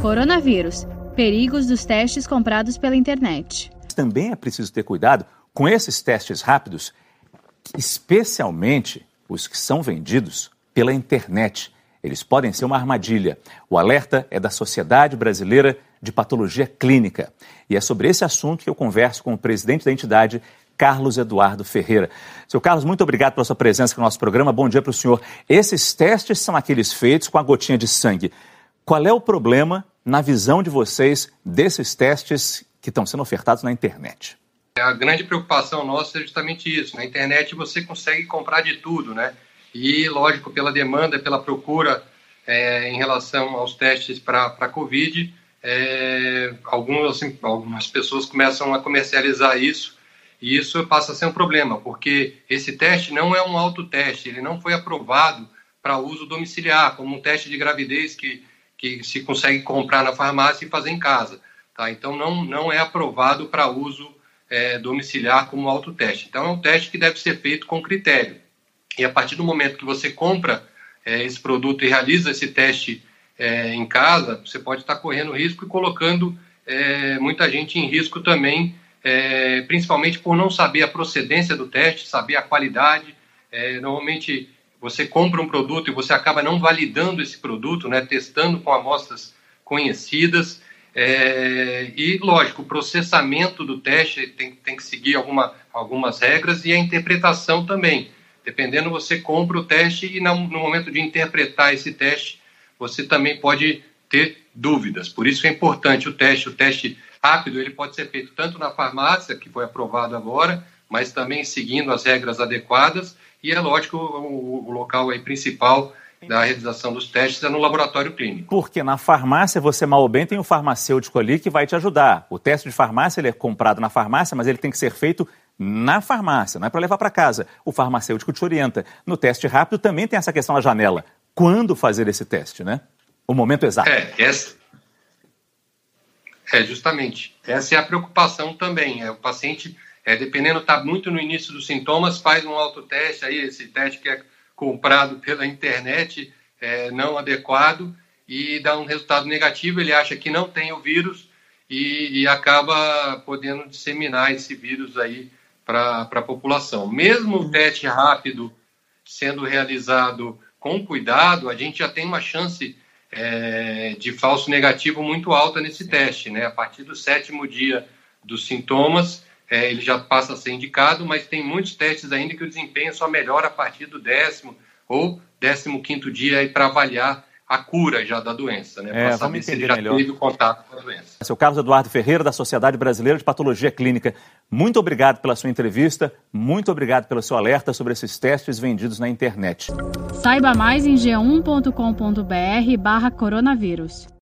Coronavírus. Perigos dos testes comprados pela internet. Também é preciso ter cuidado com esses testes rápidos, especialmente os que são vendidos pela internet. Eles podem ser uma armadilha. O alerta é da Sociedade Brasileira de Patologia Clínica. E é sobre esse assunto que eu converso com o presidente da entidade, Carlos Eduardo Ferreira. Seu Carlos, muito obrigado pela sua presença no nosso programa. Bom dia para o senhor. Esses testes são aqueles feitos com a gotinha de sangue. Qual é o problema, na visão de vocês, desses testes que estão sendo ofertados na internet? A grande preocupação nossa é justamente isso. Na internet você consegue comprar de tudo, né? E, lógico, pela demanda, pela procura é, em relação aos testes para a Covid, é, algumas, assim, algumas pessoas começam a comercializar isso e isso passa a ser um problema, porque esse teste não é um autoteste, ele não foi aprovado para uso domiciliar, como um teste de gravidez que, que se consegue comprar na farmácia e fazer em casa. Tá? Então, não, não é aprovado para uso é, domiciliar como autoteste. Então, é um teste que deve ser feito com critério. E a partir do momento que você compra é, esse produto e realiza esse teste é, em casa, você pode estar correndo risco e colocando é, muita gente em risco também é, principalmente por não saber a procedência do teste, saber a qualidade. É, normalmente você compra um produto e você acaba não validando esse produto, né, testando com amostras conhecidas. É, e, lógico, o processamento do teste tem, tem que seguir alguma, algumas regras e a interpretação também. Dependendo, você compra o teste e no, no momento de interpretar esse teste, você também pode ter dúvidas. Por isso é importante o teste. O teste rápido ele pode ser feito tanto na farmácia, que foi aprovado agora, mas também seguindo as regras adequadas. E é lógico, o, o local aí principal da realização dos testes é no laboratório clínico. Porque na farmácia você mal ou bem tem o um farmacêutico ali que vai te ajudar. O teste de farmácia ele é comprado na farmácia, mas ele tem que ser feito na farmácia, não é para levar para casa. O farmacêutico te orienta. No teste rápido também tem essa questão da janela. Quando fazer esse teste, né? O momento exato. É, essa, é, justamente. Essa é a preocupação também. É, o paciente, é, dependendo, está muito no início dos sintomas, faz um autoteste, aí esse teste que é comprado pela internet, é, não adequado, e dá um resultado negativo, ele acha que não tem o vírus e, e acaba podendo disseminar esse vírus aí para a população. Mesmo o teste rápido sendo realizado com cuidado, a gente já tem uma chance é, de falso negativo muito alta nesse teste. Né? A partir do sétimo dia dos sintomas, é, ele já passa a ser indicado, mas tem muitos testes ainda que o desempenho só melhora a partir do décimo ou décimo quinto dia para avaliar a cura já da doença, né? É, vamos entender se melhor. teve contato com a doença. Seu Carlos Eduardo Ferreira, da Sociedade Brasileira de Patologia Clínica, muito obrigado pela sua entrevista, muito obrigado pelo seu alerta sobre esses testes vendidos na internet. Saiba mais em g1.com.br barra coronavírus.